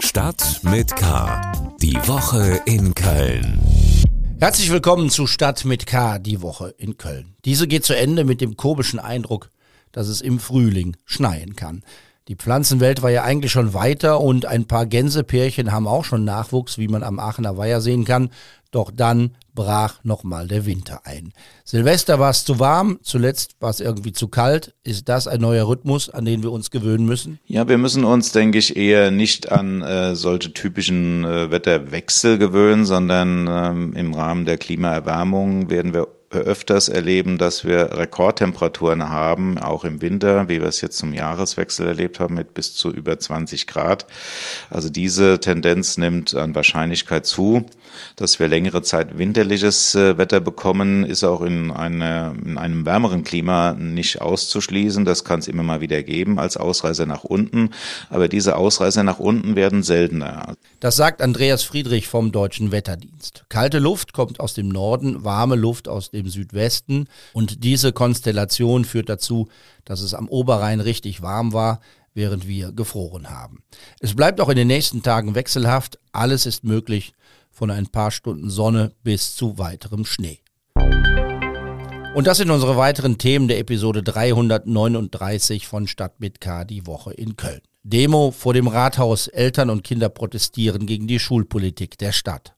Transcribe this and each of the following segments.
Stadt mit K. Die Woche in Köln. Herzlich willkommen zu Stadt mit K, die Woche in Köln. Diese geht zu Ende mit dem komischen Eindruck, dass es im Frühling schneien kann. Die Pflanzenwelt war ja eigentlich schon weiter und ein paar Gänsepärchen haben auch schon Nachwuchs, wie man am Aachener Weiher sehen kann. Doch dann brach nochmal der Winter ein. Silvester war es zu warm, zuletzt war es irgendwie zu kalt. Ist das ein neuer Rhythmus, an den wir uns gewöhnen müssen? Ja, wir müssen uns, denke ich, eher nicht an äh, solche typischen äh, Wetterwechsel gewöhnen, sondern ähm, im Rahmen der Klimaerwärmung werden wir öfters erleben, dass wir Rekordtemperaturen haben, auch im Winter, wie wir es jetzt zum Jahreswechsel erlebt haben, mit bis zu über 20 Grad. Also diese Tendenz nimmt an Wahrscheinlichkeit zu. Dass wir längere Zeit winterliches äh, Wetter bekommen, ist auch in, eine, in einem wärmeren Klima nicht auszuschließen. Das kann es immer mal wieder geben als Ausreißer nach unten. Aber diese Ausreißer nach unten werden seltener. Das sagt Andreas Friedrich vom Deutschen Wetterdienst. Kalte Luft kommt aus dem Norden, warme Luft aus dem im Südwesten. Und diese Konstellation führt dazu, dass es am Oberrhein richtig warm war, während wir gefroren haben. Es bleibt auch in den nächsten Tagen wechselhaft. Alles ist möglich, von ein paar Stunden Sonne bis zu weiterem Schnee. Und das sind unsere weiteren Themen der Episode 339 von Stadt mit K, die Woche in Köln. Demo vor dem Rathaus. Eltern und Kinder protestieren gegen die Schulpolitik der Stadt.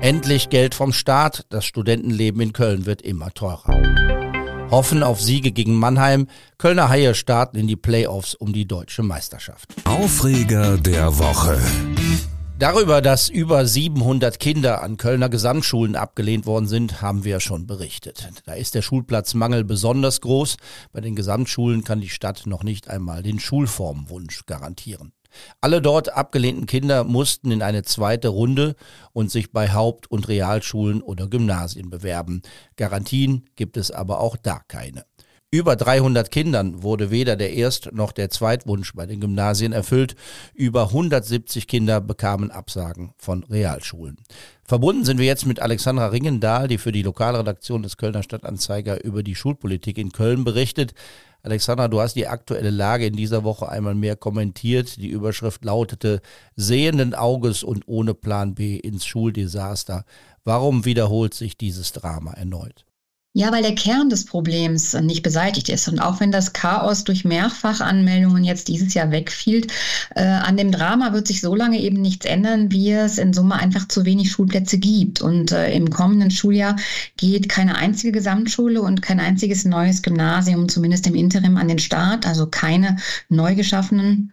Endlich Geld vom Staat, das Studentenleben in Köln wird immer teurer. Hoffen auf Siege gegen Mannheim, Kölner Haie starten in die Playoffs um die deutsche Meisterschaft. Aufreger der Woche. Darüber, dass über 700 Kinder an Kölner Gesamtschulen abgelehnt worden sind, haben wir schon berichtet. Da ist der Schulplatzmangel besonders groß. Bei den Gesamtschulen kann die Stadt noch nicht einmal den Schulformwunsch garantieren. Alle dort abgelehnten Kinder mussten in eine zweite Runde und sich bei Haupt- und Realschulen oder Gymnasien bewerben. Garantien gibt es aber auch da keine. Über 300 Kindern wurde weder der Erst- noch der Zweitwunsch bei den Gymnasien erfüllt. Über 170 Kinder bekamen Absagen von Realschulen. Verbunden sind wir jetzt mit Alexandra Ringendahl, die für die Lokalredaktion des Kölner Stadtanzeiger über die Schulpolitik in Köln berichtet. Alexandra, du hast die aktuelle Lage in dieser Woche einmal mehr kommentiert. Die Überschrift lautete Sehenden Auges und ohne Plan B ins Schuldesaster. Warum wiederholt sich dieses Drama erneut? Ja, weil der Kern des Problems nicht beseitigt ist. Und auch wenn das Chaos durch Mehrfachanmeldungen jetzt dieses Jahr wegfiel, äh, an dem Drama wird sich so lange eben nichts ändern, wie es in Summe einfach zu wenig Schulplätze gibt. Und äh, im kommenden Schuljahr geht keine einzige Gesamtschule und kein einziges neues Gymnasium, zumindest im Interim, an den Start. Also keine neu geschaffenen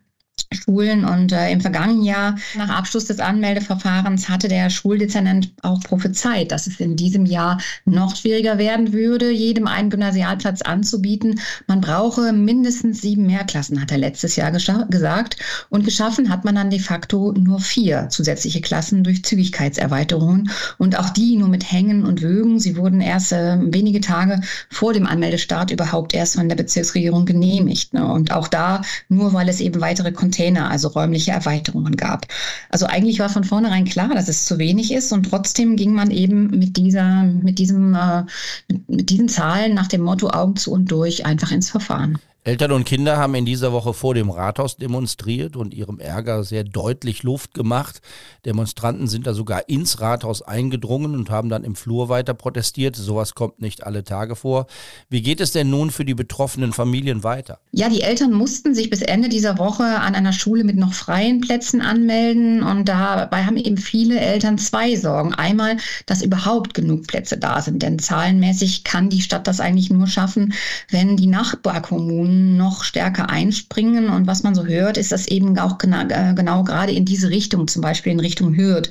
Schulen. Und äh, im vergangenen Jahr, nach Abschluss des Anmeldeverfahrens, hatte der Schuldezernent auch prophezeit, dass es in diesem Jahr noch schwieriger werden würde, jedem einen Gymnasialplatz anzubieten. Man brauche mindestens sieben Mehrklassen, hat er letztes Jahr gesagt. Und geschaffen hat man dann de facto nur vier zusätzliche Klassen durch Zügigkeitserweiterungen. Und auch die nur mit Hängen und Wögen. Sie wurden erst äh, wenige Tage vor dem Anmeldestart überhaupt erst von der Bezirksregierung genehmigt. Ne? Und auch da nur, weil es eben weitere Kontakte Container, also räumliche Erweiterungen gab. Also eigentlich war von vornherein klar, dass es zu wenig ist und trotzdem ging man eben mit dieser, mit diesem, äh, mit, mit diesen Zahlen nach dem Motto Augen zu und durch einfach ins Verfahren. Eltern und Kinder haben in dieser Woche vor dem Rathaus demonstriert und ihrem Ärger sehr deutlich Luft gemacht. Demonstranten sind da sogar ins Rathaus eingedrungen und haben dann im Flur weiter protestiert. Sowas kommt nicht alle Tage vor. Wie geht es denn nun für die betroffenen Familien weiter? Ja, die Eltern mussten sich bis Ende dieser Woche an einer Schule mit noch freien Plätzen anmelden und dabei haben eben viele Eltern zwei Sorgen. Einmal, dass überhaupt genug Plätze da sind, denn zahlenmäßig kann die Stadt das eigentlich nur schaffen, wenn die Nachbarkommunen noch stärker einspringen. Und was man so hört, ist, dass eben auch genau, genau gerade in diese Richtung, zum Beispiel in Richtung Hürth,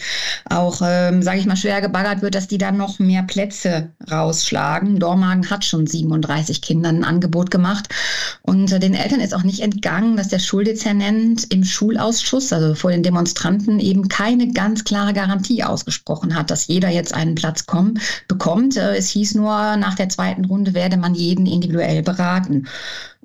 auch, ähm, sage ich mal, schwer gebaggert wird, dass die dann noch mehr Plätze rausschlagen. Dormagen hat schon 37 Kindern ein Angebot gemacht. Und äh, den Eltern ist auch nicht entgangen, dass der Schuldezernent im Schulausschuss, also vor den Demonstranten, eben keine ganz klare Garantie ausgesprochen hat, dass jeder jetzt einen Platz kommen, bekommt. Äh, es hieß nur, nach der zweiten Runde werde man jeden individuell beraten.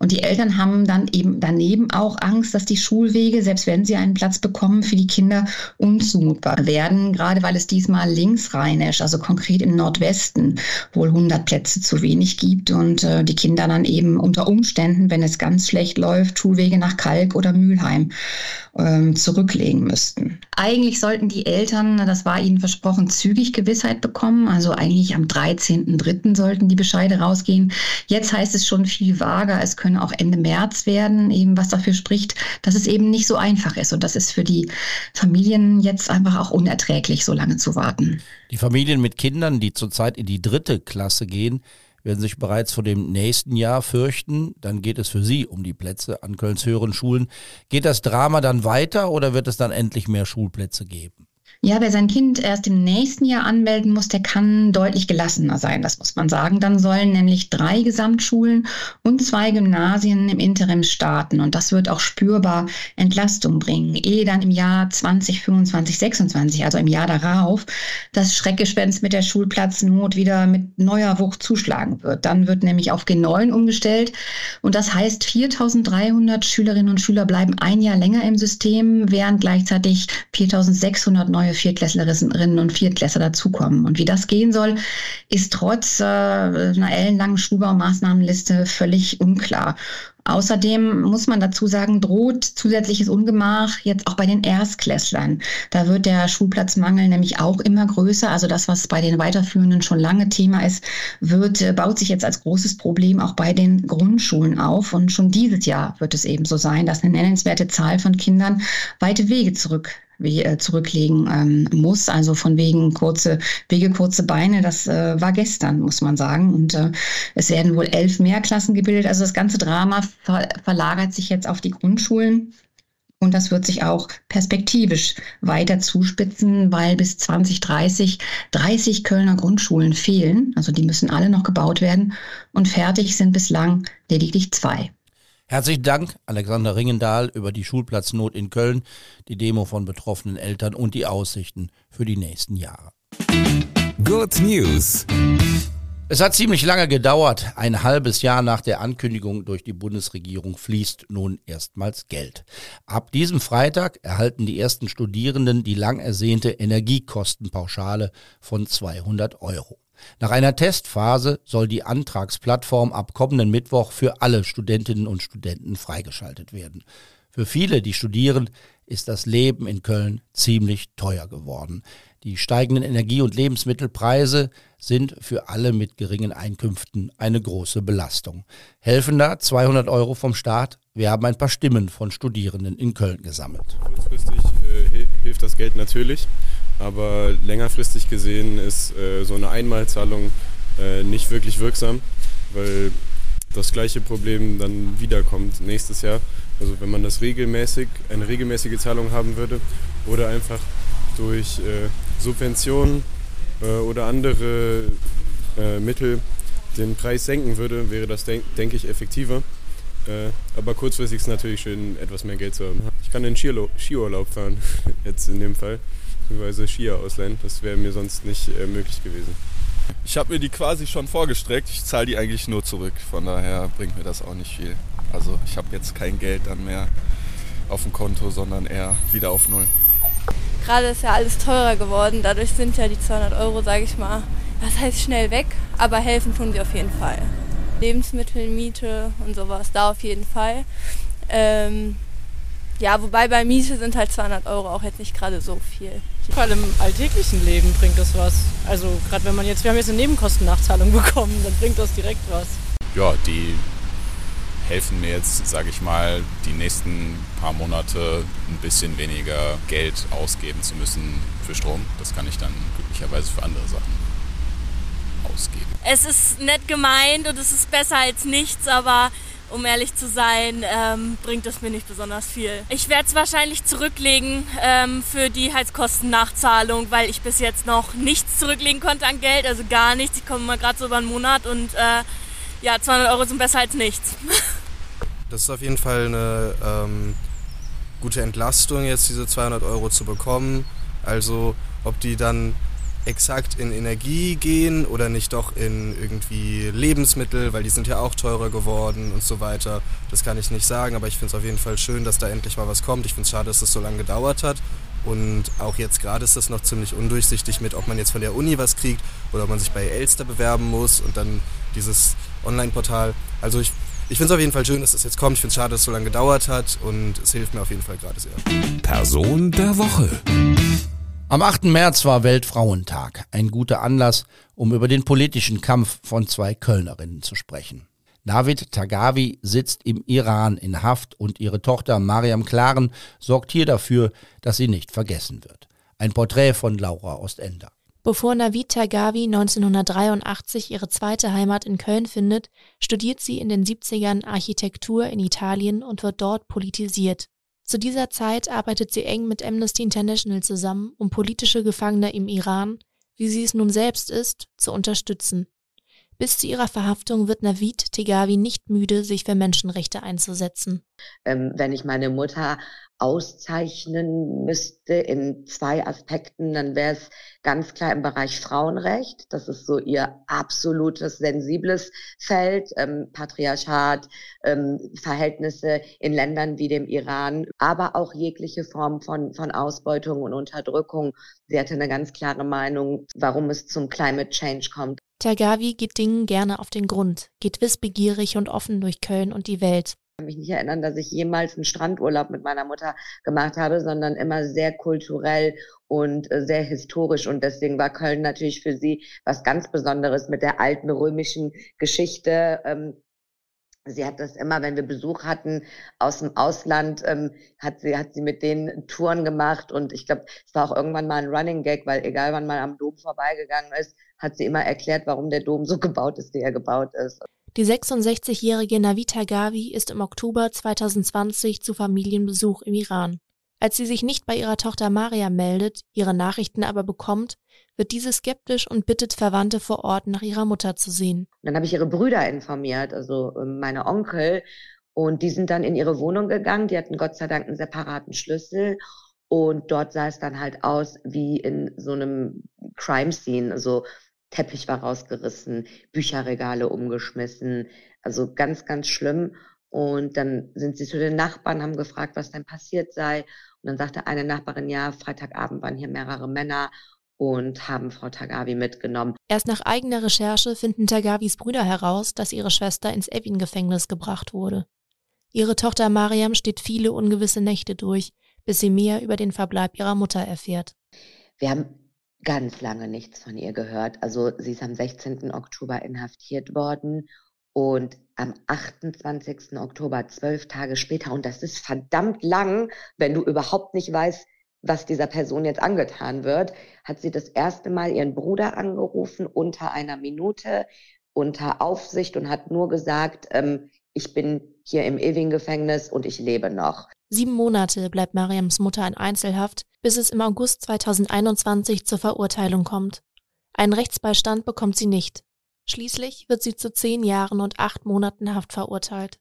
Und die Eltern haben dann eben daneben auch Angst, dass die Schulwege, selbst wenn sie einen Platz bekommen, für die Kinder unzumutbar werden, gerade weil es diesmal linksrheinisch, also konkret im Nordwesten, wohl 100 Plätze zu wenig gibt und äh, die Kinder dann eben unter Umständen, wenn es ganz schlecht läuft, Schulwege nach Kalk oder Mülheim ähm, zurücklegen müssten. Eigentlich sollten die Eltern, das war ihnen versprochen, zügig Gewissheit bekommen. Also eigentlich am 13.03. sollten die Bescheide rausgehen. Jetzt heißt es schon viel vager, es können auch Ende März werden, eben was dafür spricht, dass es eben nicht so einfach ist. Und das ist für die Familien jetzt einfach auch unerträglich, so lange zu warten. Die Familien mit Kindern, die zurzeit in die dritte Klasse gehen, werden sich bereits vor dem nächsten Jahr fürchten. Dann geht es für Sie um die Plätze an Kölns höheren Schulen. Geht das Drama dann weiter oder wird es dann endlich mehr Schulplätze geben? Ja, wer sein Kind erst im nächsten Jahr anmelden muss, der kann deutlich gelassener sein, das muss man sagen. Dann sollen nämlich drei Gesamtschulen und zwei Gymnasien im Interim starten. Und das wird auch spürbar Entlastung bringen, ehe dann im Jahr 2025, 26, also im Jahr darauf, das Schreckgespenst mit der Schulplatznot wieder mit neuer Wucht zuschlagen wird. Dann wird nämlich auf G9 umgestellt. Und das heißt, 4300 Schülerinnen und Schüler bleiben ein Jahr länger im System, während gleichzeitig 4600 neue neue Viertklässlerinnen und Viertklässler dazukommen. Und wie das gehen soll, ist trotz äh, einer ellenlangen Schulbaumaßnahmenliste völlig unklar. Außerdem muss man dazu sagen, droht zusätzliches Ungemach jetzt auch bei den Erstklässlern. Da wird der Schulplatzmangel nämlich auch immer größer. Also das, was bei den Weiterführenden schon lange Thema ist, wird, äh, baut sich jetzt als großes Problem auch bei den Grundschulen auf. Und schon dieses Jahr wird es eben so sein, dass eine nennenswerte Zahl von Kindern weite Wege zurück wie, äh, zurücklegen ähm, muss. Also von wegen kurze Wege, kurze Beine. Das äh, war gestern, muss man sagen. Und äh, es werden wohl elf Mehrklassen gebildet. Also das ganze Drama ver verlagert sich jetzt auf die Grundschulen. Und das wird sich auch perspektivisch weiter zuspitzen, weil bis 2030 30 Kölner Grundschulen fehlen. Also die müssen alle noch gebaut werden. Und fertig sind bislang lediglich zwei. Herzlichen Dank, Alexander Ringendahl, über die Schulplatznot in Köln, die Demo von betroffenen Eltern und die Aussichten für die nächsten Jahre. Good News. Es hat ziemlich lange gedauert. Ein halbes Jahr nach der Ankündigung durch die Bundesregierung fließt nun erstmals Geld. Ab diesem Freitag erhalten die ersten Studierenden die lang ersehnte Energiekostenpauschale von 200 Euro. Nach einer Testphase soll die Antragsplattform ab kommenden Mittwoch für alle Studentinnen und Studenten freigeschaltet werden. Für viele, die studieren, ist das Leben in Köln ziemlich teuer geworden. Die steigenden Energie- und Lebensmittelpreise sind für alle mit geringen Einkünften eine große Belastung. Helfen da 200 Euro vom Staat? Wir haben ein paar Stimmen von Studierenden in Köln gesammelt. Kurzfristig äh, hilft das Geld natürlich. Aber längerfristig gesehen ist äh, so eine Einmalzahlung äh, nicht wirklich wirksam, weil das gleiche Problem dann wiederkommt nächstes Jahr. Also wenn man das regelmäßig, eine regelmäßige Zahlung haben würde oder einfach durch äh, Subventionen äh, oder andere äh, Mittel den Preis senken würde, wäre das, denke denk ich, effektiver. Äh, aber kurzfristig ist es natürlich schön, etwas mehr Geld zu haben. Ich kann in Skiurlaub fahren, jetzt in dem Fall bzw. Skier ausleihen. Das wäre mir sonst nicht äh, möglich gewesen. Ich habe mir die quasi schon vorgestreckt. Ich zahle die eigentlich nur zurück. Von daher bringt mir das auch nicht viel. Also ich habe jetzt kein Geld dann mehr auf dem Konto, sondern eher wieder auf Null. Gerade ist ja alles teurer geworden. Dadurch sind ja die 200 Euro, sage ich mal, was heißt schnell weg, aber helfen tun sie auf jeden Fall. Lebensmittel, Miete und sowas, da auf jeden Fall. Ähm, ja, wobei bei Miete sind halt 200 Euro auch jetzt nicht gerade so viel. Allem im alltäglichen Leben bringt das was. Also gerade wenn man jetzt, wir haben jetzt eine Nebenkostennachzahlung bekommen, dann bringt das direkt was. Ja, die helfen mir jetzt, sage ich mal, die nächsten paar Monate ein bisschen weniger Geld ausgeben zu müssen für Strom. Das kann ich dann glücklicherweise für andere Sachen ausgeben. Es ist nett gemeint und es ist besser als nichts, aber um ehrlich zu sein, ähm, bringt es mir nicht besonders viel. Ich werde es wahrscheinlich zurücklegen ähm, für die Heizkostennachzahlung, weil ich bis jetzt noch nichts zurücklegen konnte an Geld, also gar nichts. Ich komme mal gerade so über einen Monat und äh, ja, 200 Euro sind besser als nichts. Das ist auf jeden Fall eine ähm, gute Entlastung, jetzt diese 200 Euro zu bekommen. Also ob die dann exakt in Energie gehen oder nicht doch in irgendwie Lebensmittel, weil die sind ja auch teurer geworden und so weiter. Das kann ich nicht sagen, aber ich finde es auf jeden Fall schön, dass da endlich mal was kommt. Ich finde es schade, dass es so lange gedauert hat. Und auch jetzt gerade ist das noch ziemlich undurchsichtig mit, ob man jetzt von der Uni was kriegt oder ob man sich bei Elster bewerben muss und dann dieses Online-Portal. Also ich, ich finde es auf jeden Fall schön, dass das jetzt kommt. Ich finde es schade, dass es so lange gedauert hat und es hilft mir auf jeden Fall gerade sehr. Person der Woche. Am 8. März war Weltfrauentag. Ein guter Anlass, um über den politischen Kampf von zwei Kölnerinnen zu sprechen. Navid Tagavi sitzt im Iran in Haft und ihre Tochter Mariam Klaren sorgt hier dafür, dass sie nicht vergessen wird. Ein Porträt von Laura Ostender. Bevor Navid Tagavi 1983 ihre zweite Heimat in Köln findet, studiert sie in den 70ern Architektur in Italien und wird dort politisiert. Zu dieser Zeit arbeitet sie eng mit Amnesty International zusammen, um politische Gefangene im Iran, wie sie es nun selbst ist, zu unterstützen. Bis zu ihrer Verhaftung wird Navid Tegavi nicht müde, sich für Menschenrechte einzusetzen. Ähm, wenn ich meine Mutter auszeichnen müsste in zwei Aspekten, dann wäre es ganz klar im Bereich Frauenrecht. Das ist so ihr absolutes sensibles Feld, ähm, Patriarchat, ähm, Verhältnisse in Ländern wie dem Iran, aber auch jegliche Form von, von Ausbeutung und Unterdrückung. Sie hatte eine ganz klare Meinung, warum es zum Climate Change kommt. Tagavi geht Dingen gerne auf den Grund, geht wissbegierig und offen durch Köln und die Welt kann mich nicht erinnern, dass ich jemals einen Strandurlaub mit meiner Mutter gemacht habe, sondern immer sehr kulturell und äh, sehr historisch. Und deswegen war Köln natürlich für sie was ganz Besonderes mit der alten römischen Geschichte. Ähm, Sie hat das immer, wenn wir Besuch hatten aus dem Ausland, ähm, hat sie hat sie mit denen Touren gemacht und ich glaube, es war auch irgendwann mal ein Running Gag, weil egal wann man am Dom vorbeigegangen ist, hat sie immer erklärt, warum der Dom so gebaut ist, wie er gebaut ist. Die 66-jährige Navita Gavi ist im Oktober 2020 zu Familienbesuch im Iran. Als sie sich nicht bei ihrer Tochter Maria meldet, ihre Nachrichten aber bekommt, wird diese skeptisch und bittet Verwandte vor Ort nach ihrer Mutter zu sehen. Dann habe ich ihre Brüder informiert, also ähm, meine Onkel, und die sind dann in ihre Wohnung gegangen. Die hatten Gott sei Dank einen separaten Schlüssel. Und dort sah es dann halt aus wie in so einem Crime Scene. Also Teppich war rausgerissen, Bücherregale umgeschmissen. Also ganz, ganz schlimm. Und dann sind sie zu den Nachbarn, haben gefragt, was denn passiert sei. Und dann sagte eine Nachbarin, ja, Freitagabend waren hier mehrere Männer und haben Frau Tagavi mitgenommen. Erst nach eigener Recherche finden Tagavis Brüder heraus, dass ihre Schwester ins Evin-Gefängnis gebracht wurde. Ihre Tochter Mariam steht viele ungewisse Nächte durch, bis sie mehr über den Verbleib ihrer Mutter erfährt. Wir haben ganz lange nichts von ihr gehört. Also sie ist am 16. Oktober inhaftiert worden und am 28. Oktober, zwölf Tage später, und das ist verdammt lang, wenn du überhaupt nicht weißt, was dieser Person jetzt angetan wird, hat sie das erste Mal ihren Bruder angerufen unter einer Minute, unter Aufsicht und hat nur gesagt, ähm, ich bin hier im Ewing-Gefängnis und ich lebe noch. Sieben Monate bleibt Mariams Mutter in Einzelhaft, bis es im August 2021 zur Verurteilung kommt. Einen Rechtsbeistand bekommt sie nicht. Schließlich wird sie zu zehn Jahren und acht Monaten Haft verurteilt.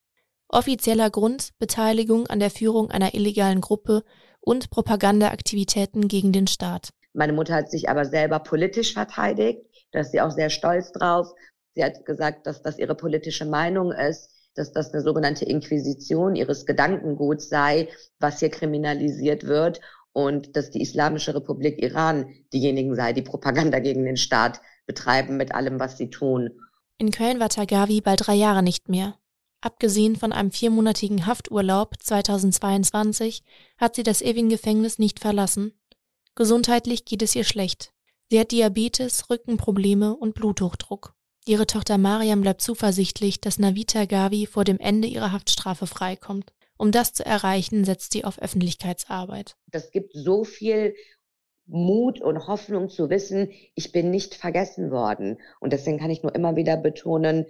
Offizieller Grund Beteiligung an der Führung einer illegalen Gruppe und Propagandaaktivitäten gegen den Staat. Meine Mutter hat sich aber selber politisch verteidigt, da ist sie auch sehr stolz drauf. Sie hat gesagt, dass das ihre politische Meinung ist dass das eine sogenannte Inquisition ihres Gedankenguts sei, was hier kriminalisiert wird und dass die Islamische Republik Iran diejenigen sei, die Propaganda gegen den Staat betreiben mit allem, was sie tun. In Köln war Tagavi bald drei Jahre nicht mehr. Abgesehen von einem viermonatigen Hafturlaub 2022 hat sie das Ewing-Gefängnis nicht verlassen. Gesundheitlich geht es ihr schlecht. Sie hat Diabetes, Rückenprobleme und Bluthochdruck. Ihre Tochter Mariam bleibt zuversichtlich, dass Navita Gavi vor dem Ende ihrer Haftstrafe freikommt. Um das zu erreichen, setzt sie auf Öffentlichkeitsarbeit. Das gibt so viel Mut und Hoffnung zu wissen, ich bin nicht vergessen worden. Und deswegen kann ich nur immer wieder betonen,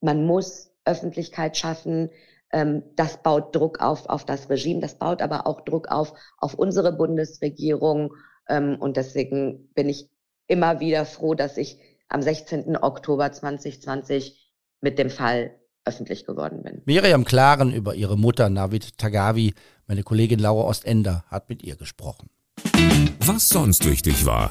man muss Öffentlichkeit schaffen. Ähm, das baut Druck auf, auf das Regime, das baut aber auch Druck auf, auf unsere Bundesregierung. Ähm, und deswegen bin ich immer wieder froh, dass ich am 16. Oktober 2020 mit dem Fall öffentlich geworden bin. Miriam Klaren über ihre Mutter Navid Tagavi, meine Kollegin Laura Ostender hat mit ihr gesprochen. Was sonst wichtig war.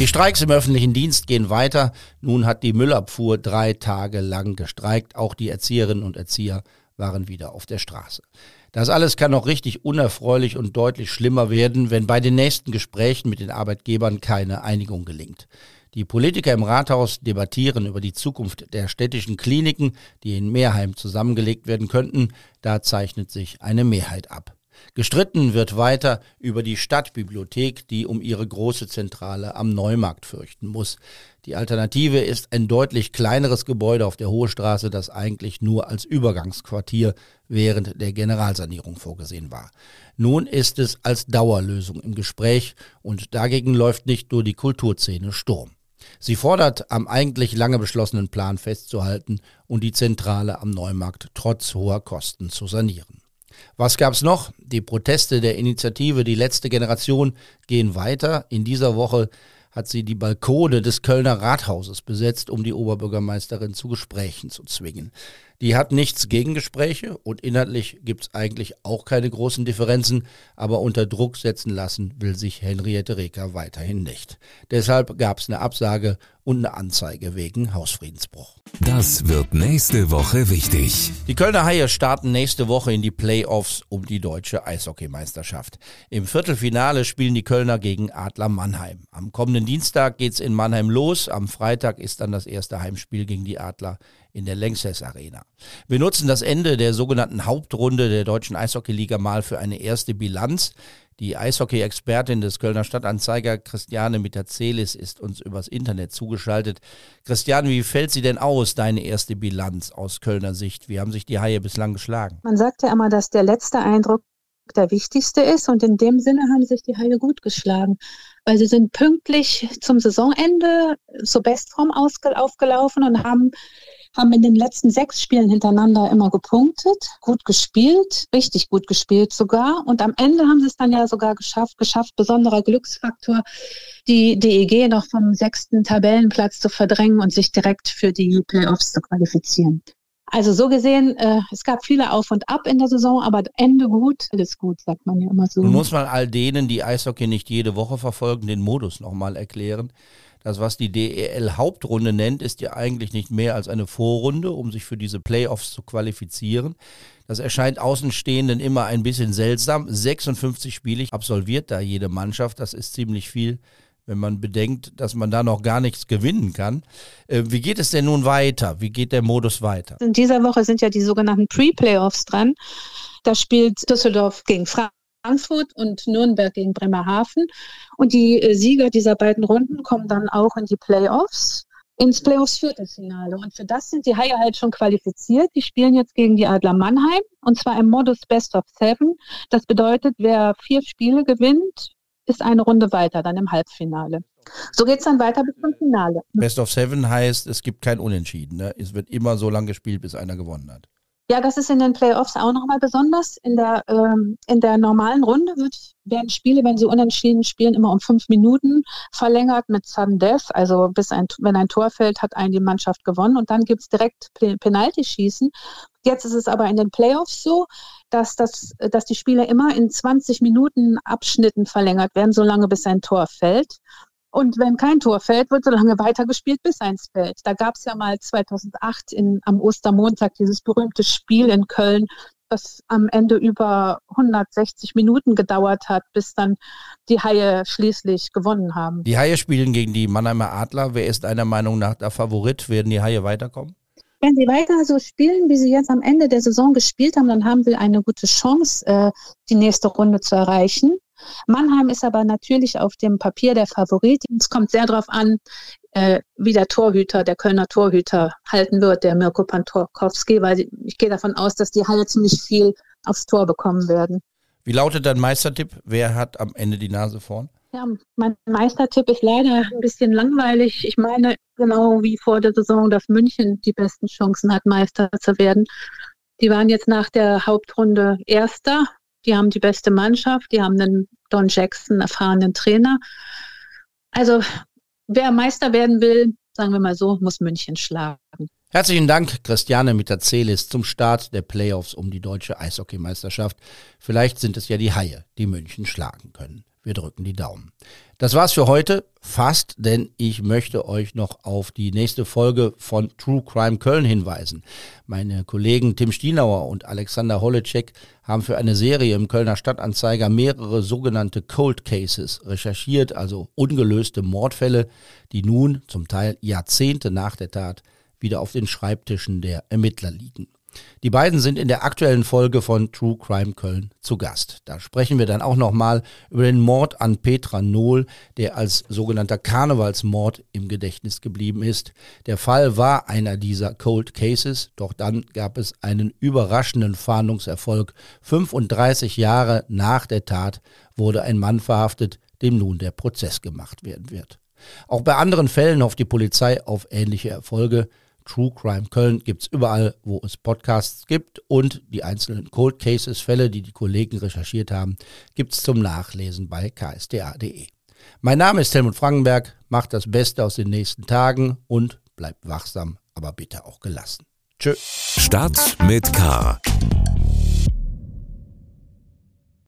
Die Streiks im öffentlichen Dienst gehen weiter. Nun hat die Müllabfuhr drei Tage lang gestreikt. Auch die Erzieherinnen und Erzieher waren wieder auf der Straße. Das alles kann noch richtig unerfreulich und deutlich schlimmer werden, wenn bei den nächsten Gesprächen mit den Arbeitgebern keine Einigung gelingt. Die Politiker im Rathaus debattieren über die Zukunft der städtischen Kliniken, die in Meerheim zusammengelegt werden könnten. Da zeichnet sich eine Mehrheit ab. Gestritten wird weiter über die Stadtbibliothek, die um ihre große Zentrale am Neumarkt fürchten muss. Die Alternative ist ein deutlich kleineres Gebäude auf der Hohe Straße, das eigentlich nur als Übergangsquartier während der Generalsanierung vorgesehen war. Nun ist es als Dauerlösung im Gespräch und dagegen läuft nicht nur die Kulturszene Sturm. Sie fordert, am eigentlich lange beschlossenen Plan festzuhalten und die Zentrale am Neumarkt trotz hoher Kosten zu sanieren. Was gab's noch? Die Proteste der Initiative Die letzte Generation gehen weiter. In dieser Woche hat sie die Balkone des Kölner Rathauses besetzt, um die Oberbürgermeisterin zu Gesprächen zu zwingen. Die hat nichts gegen Gespräche und inhaltlich gibt es eigentlich auch keine großen Differenzen, aber unter Druck setzen lassen will sich Henriette Reker weiterhin nicht. Deshalb gab es eine Absage und eine Anzeige wegen Hausfriedensbruch. Das wird nächste Woche wichtig. Die Kölner Haie starten nächste Woche in die Playoffs um die deutsche Eishockeymeisterschaft. Im Viertelfinale spielen die Kölner gegen Adler Mannheim. Am kommenden Dienstag geht's in Mannheim los. Am Freitag ist dann das erste Heimspiel gegen die Adler in der Lanxess Arena. Wir nutzen das Ende der sogenannten Hauptrunde der deutschen Eishockeyliga mal für eine erste Bilanz. Die Eishockey-Expertin des Kölner Stadtanzeiger Christiane Mitazelis ist uns übers Internet zugeschaltet. Christiane, wie fällt sie denn aus, deine erste Bilanz aus Kölner Sicht? Wie haben sich die Haie bislang geschlagen? Man sagt ja immer, dass der letzte Eindruck der wichtigste ist und in dem Sinne haben sich die Haie gut geschlagen, weil sie sind pünktlich zum Saisonende zur Bestform aufgelaufen und haben haben in den letzten sechs Spielen hintereinander immer gepunktet, gut gespielt, richtig gut gespielt sogar. Und am Ende haben sie es dann ja sogar geschafft, geschafft, besonderer Glücksfaktor, die DEG noch vom sechsten Tabellenplatz zu verdrängen und sich direkt für die Playoffs zu qualifizieren. Also so gesehen, äh, es gab viele Auf und Ab in der Saison, aber Ende gut, alles gut, sagt man ja immer so. Nun muss man all denen, die Eishockey nicht jede Woche verfolgen, den Modus nochmal erklären. Das, was die DEL Hauptrunde nennt, ist ja eigentlich nicht mehr als eine Vorrunde, um sich für diese Playoffs zu qualifizieren. Das erscheint Außenstehenden immer ein bisschen seltsam. 56 Spiele absolviert da jede Mannschaft. Das ist ziemlich viel, wenn man bedenkt, dass man da noch gar nichts gewinnen kann. Äh, wie geht es denn nun weiter? Wie geht der Modus weiter? In dieser Woche sind ja die sogenannten Pre-Playoffs dran. Da spielt Düsseldorf gegen Frankfurt. Und Nürnberg gegen Bremerhaven. Und die äh, Sieger dieser beiden Runden kommen dann auch in die Playoffs, ins Playoffs Viertelfinale. Und für das sind die Haie halt schon qualifiziert. Die spielen jetzt gegen die Adler Mannheim und zwar im Modus Best of Seven. Das bedeutet, wer vier Spiele gewinnt, ist eine Runde weiter, dann im Halbfinale. So geht es dann weiter bis zum Finale. Best of Seven heißt, es gibt kein Unentschieden. Ne? Es wird immer so lange gespielt, bis einer gewonnen hat. Ja, das ist in den Playoffs auch nochmal besonders. In der, ähm, in der normalen Runde wird, werden Spiele, wenn sie unentschieden spielen, immer um fünf Minuten verlängert mit Sudden Death. Also bis ein, wenn ein Tor fällt, hat eine die Mannschaft gewonnen und dann gibt es direkt Penalty-Schießen. Jetzt ist es aber in den Playoffs so, dass, das, dass die Spiele immer in 20 Minuten Abschnitten verlängert werden, solange bis ein Tor fällt. Und wenn kein Tor fällt, wird so lange weitergespielt, bis eins fällt. Da gab es ja mal 2008 in, am Ostermontag dieses berühmte Spiel in Köln, das am Ende über 160 Minuten gedauert hat, bis dann die Haie schließlich gewonnen haben. Die Haie spielen gegen die Mannheimer Adler. Wer ist deiner Meinung nach der Favorit? Werden die Haie weiterkommen? Wenn sie weiter so spielen, wie sie jetzt am Ende der Saison gespielt haben, dann haben sie eine gute Chance, äh, die nächste Runde zu erreichen. Mannheim ist aber natürlich auf dem Papier der Favorit. Es kommt sehr darauf an, äh, wie der Torhüter, der Kölner Torhüter halten wird, der Mirko Pantorkowski, weil ich gehe davon aus, dass die Halle ziemlich viel aufs Tor bekommen werden. Wie lautet dein Meistertipp? Wer hat am Ende die Nase vorn? Ja, mein Meistertipp ist leider ein bisschen langweilig. Ich meine, genau wie vor der Saison, dass München die besten Chancen hat, Meister zu werden. Die waren jetzt nach der Hauptrunde Erster die haben die beste Mannschaft, die haben einen Don Jackson erfahrenen Trainer. Also wer Meister werden will, sagen wir mal so, muss München schlagen. Herzlichen Dank, Christiane Mitazelis, zum Start der Playoffs um die deutsche Eishockeymeisterschaft. Vielleicht sind es ja die Haie, die München schlagen können. Wir drücken die Daumen. Das war's für heute. Fast, denn ich möchte euch noch auf die nächste Folge von True Crime Köln hinweisen. Meine Kollegen Tim Stienauer und Alexander Holecek haben für eine Serie im Kölner Stadtanzeiger mehrere sogenannte Cold Cases recherchiert, also ungelöste Mordfälle, die nun zum Teil Jahrzehnte nach der Tat wieder auf den Schreibtischen der Ermittler liegen. Die beiden sind in der aktuellen Folge von True Crime Köln zu Gast. Da sprechen wir dann auch nochmal über den Mord an Petra Nohl, der als sogenannter Karnevalsmord im Gedächtnis geblieben ist. Der Fall war einer dieser Cold Cases, doch dann gab es einen überraschenden Fahndungserfolg. 35 Jahre nach der Tat wurde ein Mann verhaftet, dem nun der Prozess gemacht werden wird. Auch bei anderen Fällen hofft die Polizei auf ähnliche Erfolge. True Crime Köln gibt es überall, wo es Podcasts gibt und die einzelnen Cold Cases Fälle, die die Kollegen recherchiert haben, gibt es zum Nachlesen bei ksda.de. Mein Name ist Helmut Frankenberg, macht das Beste aus den nächsten Tagen und bleibt wachsam, aber bitte auch gelassen. Tschö. Start mit K